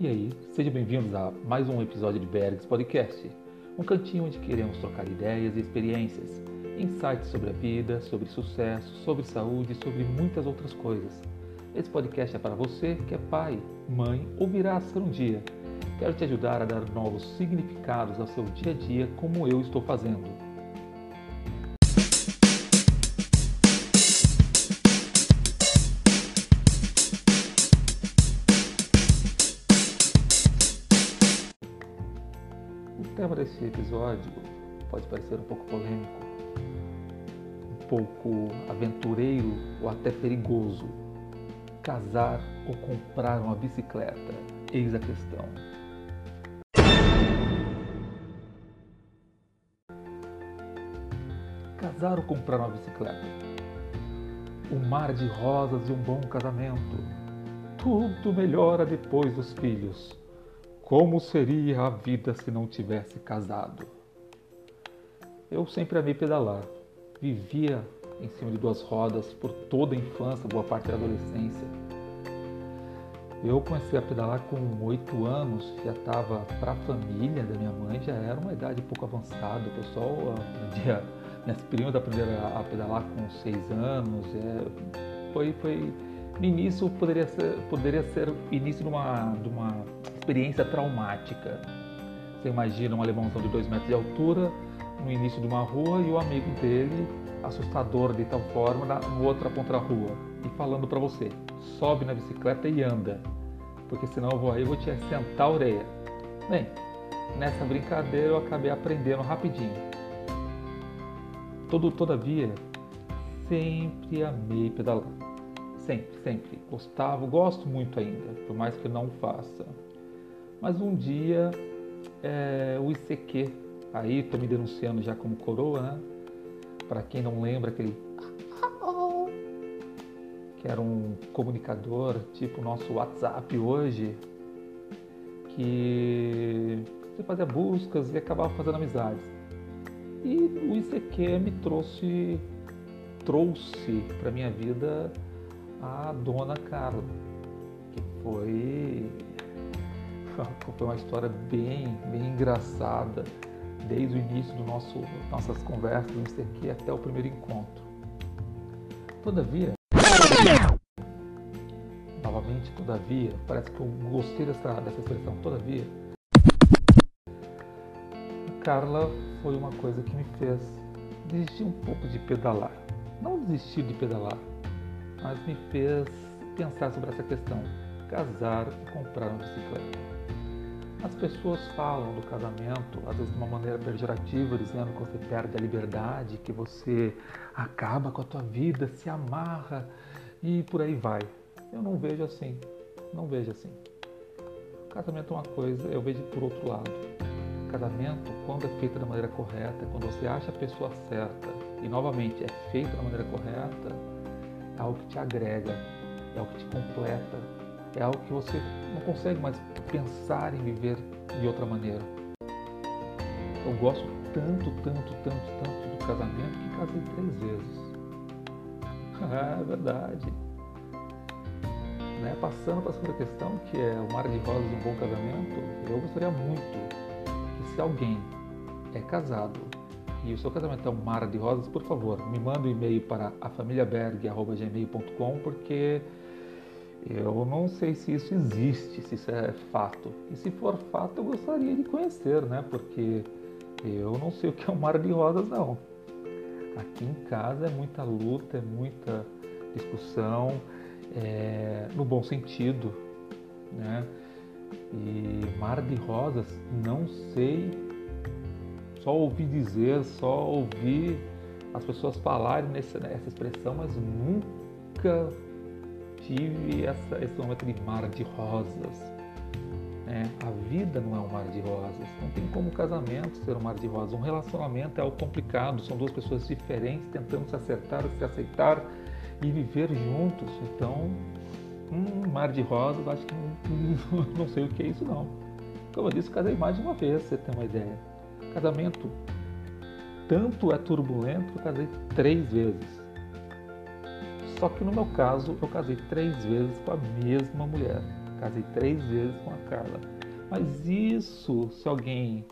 E aí, sejam bem-vindos a mais um episódio de Bergs Podcast, um cantinho onde queremos trocar ideias e experiências, insights sobre a vida, sobre sucesso, sobre saúde e sobre muitas outras coisas. Esse podcast é para você que é pai, mãe ou virá a ser um dia. Quero te ajudar a dar novos significados ao seu dia a dia, como eu estou fazendo. Tema desse episódio pode parecer um pouco polêmico, um pouco aventureiro ou até perigoso. Casar ou comprar uma bicicleta? Eis a questão. Casar ou comprar uma bicicleta? Um mar de rosas e um bom casamento. Tudo melhora depois dos filhos como seria a vida se não tivesse casado? Eu sempre amei pedalar. Vivia em cima de duas rodas por toda a infância, boa parte da adolescência. Eu comecei a pedalar com oito anos, já estava para a família da minha mãe, já era uma idade pouco avançada. O pessoal, dia, minhas primas aprenderam a pedalar com seis anos. É, foi, foi, no início poderia ser, poderia ser início de uma, de uma experiência traumática. Você imagina um alemãozão de dois metros de altura no início de uma rua e o amigo dele, assustador de tal forma, na outra ponta da rua e falando para você: sobe na bicicleta e anda, porque senão eu vou aí vou te sentar a orelha. Bem, nessa brincadeira eu acabei aprendendo rapidinho. Todo, todavia, sempre amei pedalar. Sempre, sempre. Gostava, gosto muito ainda, por mais que não faça. Mas um dia é, o ICQ, aí estou me denunciando já como coroa, né? Para quem não lembra, aquele que era um comunicador tipo o nosso WhatsApp hoje, que você fazia buscas e acabava fazendo amizades. E o ICQ me trouxe, trouxe para minha vida a dona Carla, que foi foi uma história bem, bem engraçada, desde o início do nosso, nossas conversas no ICQ até o primeiro encontro. Todavia, novamente, todavia, parece que eu gostei dessa, dessa expressão, todavia, a Carla foi uma coisa que me fez desistir um pouco de pedalar. Não desistir de pedalar, mas me fez pensar sobre essa questão: casar e comprar uma bicicleta. As pessoas falam do casamento, às vezes de uma maneira pejorativa, dizendo que você perde a liberdade, que você acaba com a tua vida, se amarra e por aí vai. Eu não vejo assim, não vejo assim. Casamento é uma coisa, eu vejo por outro lado. Casamento, quando é feito da maneira correta, quando você acha a pessoa certa e novamente é feito da maneira correta, é algo que te agrega, é algo que te completa, é algo que você não consegue mais pensar em viver de outra maneira. Eu gosto tanto, tanto, tanto, tanto do casamento que casei três vezes. é verdade. Né? Passando para a segunda questão, que é o mar de rosas de um bom casamento, eu gostaria muito que se alguém é casado e o seu casamento é um mar de rosas, por favor, me manda um e-mail para afamiliaberg.gmail.com porque eu não sei se isso existe, se isso é fato. E se for fato, eu gostaria de conhecer, né? Porque eu não sei o que é um mar de rosas, não. Aqui em casa é muita luta, é muita discussão, é, no bom sentido, né? E mar de rosas, não sei, só ouvi dizer, só ouvi as pessoas falarem nessa, nessa expressão, mas nunca tive essa, esse momento de mar de rosas. É, a vida não é um mar de rosas. Não tem como um casamento ser um mar de rosas. Um relacionamento é algo complicado. São duas pessoas diferentes tentando se acertar, se aceitar e viver juntos. Então, um mar de rosas, acho que não, não sei o que é isso não. Como eu disse, casei mais de uma vez, você tem uma ideia. Casamento tanto é turbulento que eu casei três vezes. Só que no meu caso, eu casei três vezes com a mesma mulher. casei três vezes com a Carla. Mas isso, se alguém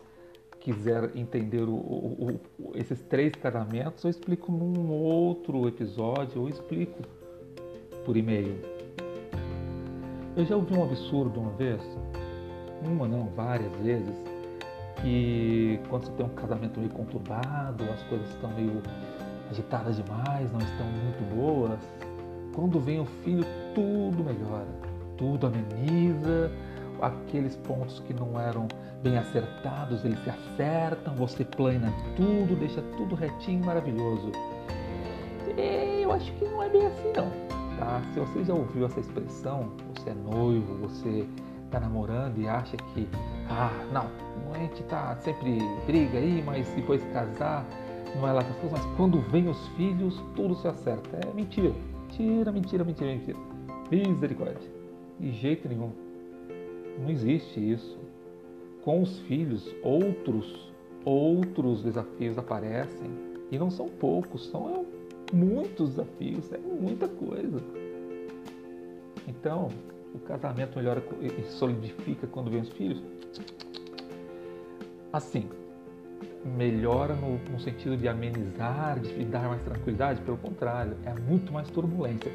quiser entender o, o, o, esses três casamentos, eu explico num outro episódio, ou explico por e-mail. Eu já ouvi um absurdo uma vez, uma não, várias vezes, que quando você tem um casamento meio conturbado, as coisas estão meio agitadas demais, não estão muito boas, quando vem o filho tudo melhora, tudo ameniza, aqueles pontos que não eram bem acertados, eles se acertam, você plana tudo, deixa tudo retinho, maravilhoso. E eu acho que não é bem assim não, tá? Se você já ouviu essa expressão, você é noivo, você está namorando e acha que, ah, não, a gente tá sempre briga aí, mas depois casar não é lá essas coisas, mas quando vem os filhos, tudo se acerta. É mentira, mentira, mentira, mentira, mentira. Misericórdia. De jeito nenhum. Não existe isso. Com os filhos, outros, outros desafios aparecem. E não são poucos, são muitos desafios, é muita coisa. Então, o casamento melhora e solidifica quando vem os filhos. Assim, melhora no, no, sentido de amenizar, de dar mais tranquilidade, pelo contrário, é muito mais turbulência.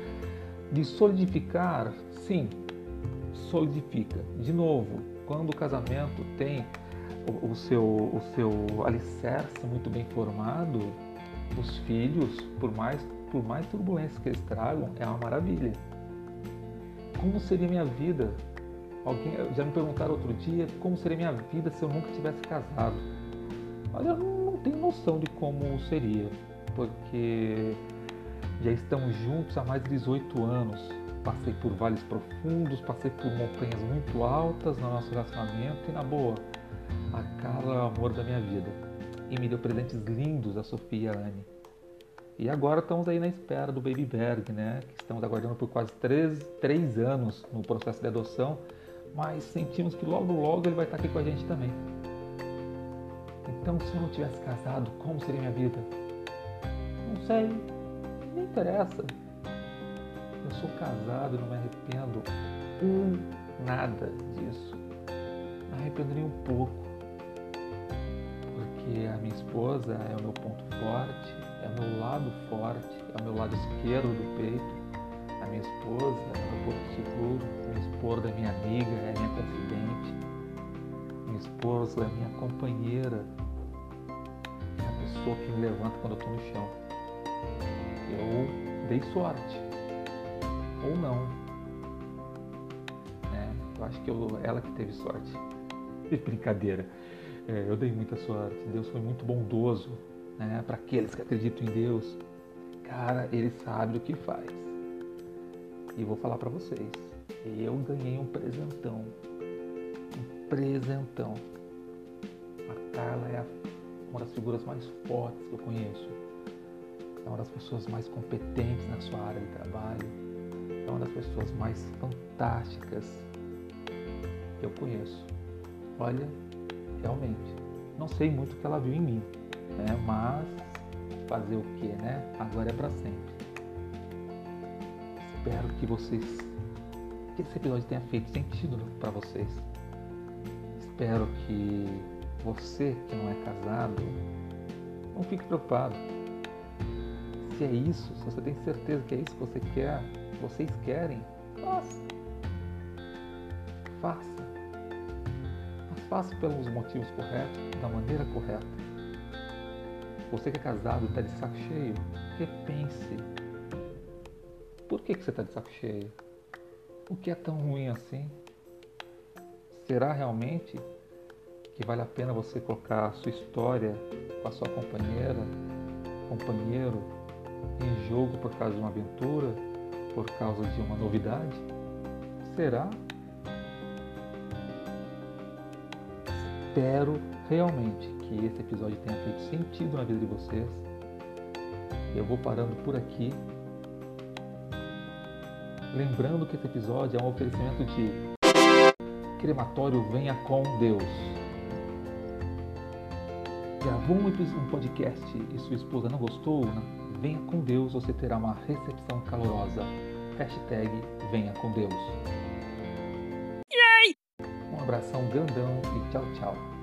De solidificar, sim, solidifica. De novo, quando o casamento tem o, o, seu, o seu alicerce muito bem formado, os filhos, por mais, por mais turbulência que eles tragam, é uma maravilha. Como seria minha vida? Alguém já me perguntaram outro dia como seria minha vida se eu nunca tivesse casado. Olha, eu não tenho noção de como seria, porque já estamos juntos há mais de 18 anos passei por vales profundos, passei por montanhas muito altas no nosso relacionamento e na boa, a Carla é o amor da minha vida. E me deu presentes lindos a Sofia e a Anne. E agora estamos aí na espera do Baby Berg, né? Que estamos aguardando por quase três, três anos no processo de adoção, mas sentimos que logo logo ele vai estar aqui com a gente também. Então, se eu não tivesse casado, como seria minha vida? Não sei, não interessa. Eu sou casado, não me arrependo um nada disso. Me arrependo nem um pouco. Porque a minha esposa é o meu ponto forte, é o meu lado forte, é o meu lado esquerdo do peito. A minha esposa é o meu porto seguro, minha esposa é minha amiga, é minha confidente. Minha esposa é minha companheira, é a pessoa que me levanta quando eu estou no chão. Eu dei sorte ou não. É, eu acho que eu, ela que teve sorte. Brincadeira. É, eu dei muita sorte. Deus foi muito bondoso né, para aqueles que acreditam em Deus. Cara, Ele sabe o que faz. E vou falar para vocês. Eu ganhei um presentão. Presentão. A Carla é uma das figuras mais fortes que eu conheço. É uma das pessoas mais competentes na sua área de trabalho é uma das pessoas mais fantásticas que eu conheço. Olha, realmente, não sei muito o que ela viu em mim, né? mas fazer o que, né? Agora é para sempre. Espero que vocês, que esse episódio tenha feito sentido para vocês. Espero que você que não é casado, não fique preocupado. Se é isso, se você tem certeza que é isso que você quer, vocês querem, faça. Faça. Mas faça pelos motivos corretos, da maneira correta. Você que é casado e está de saco cheio, repense. Por que, que você está de saco cheio? O que é tão ruim assim? Será realmente que vale a pena você colocar a sua história com a sua companheira, companheiro, em jogo por causa de uma aventura? por causa de uma novidade? Será? Espero realmente que esse episódio tenha feito sentido na vida de vocês. Eu vou parando por aqui. Lembrando que esse episódio é um oferecimento de Crematório Venha com Deus. Gravou um podcast e sua esposa não gostou? Venha com Deus, você terá uma recepção calorosa. Hashtag Venha com Deus. abração grandão e tchau, tchau.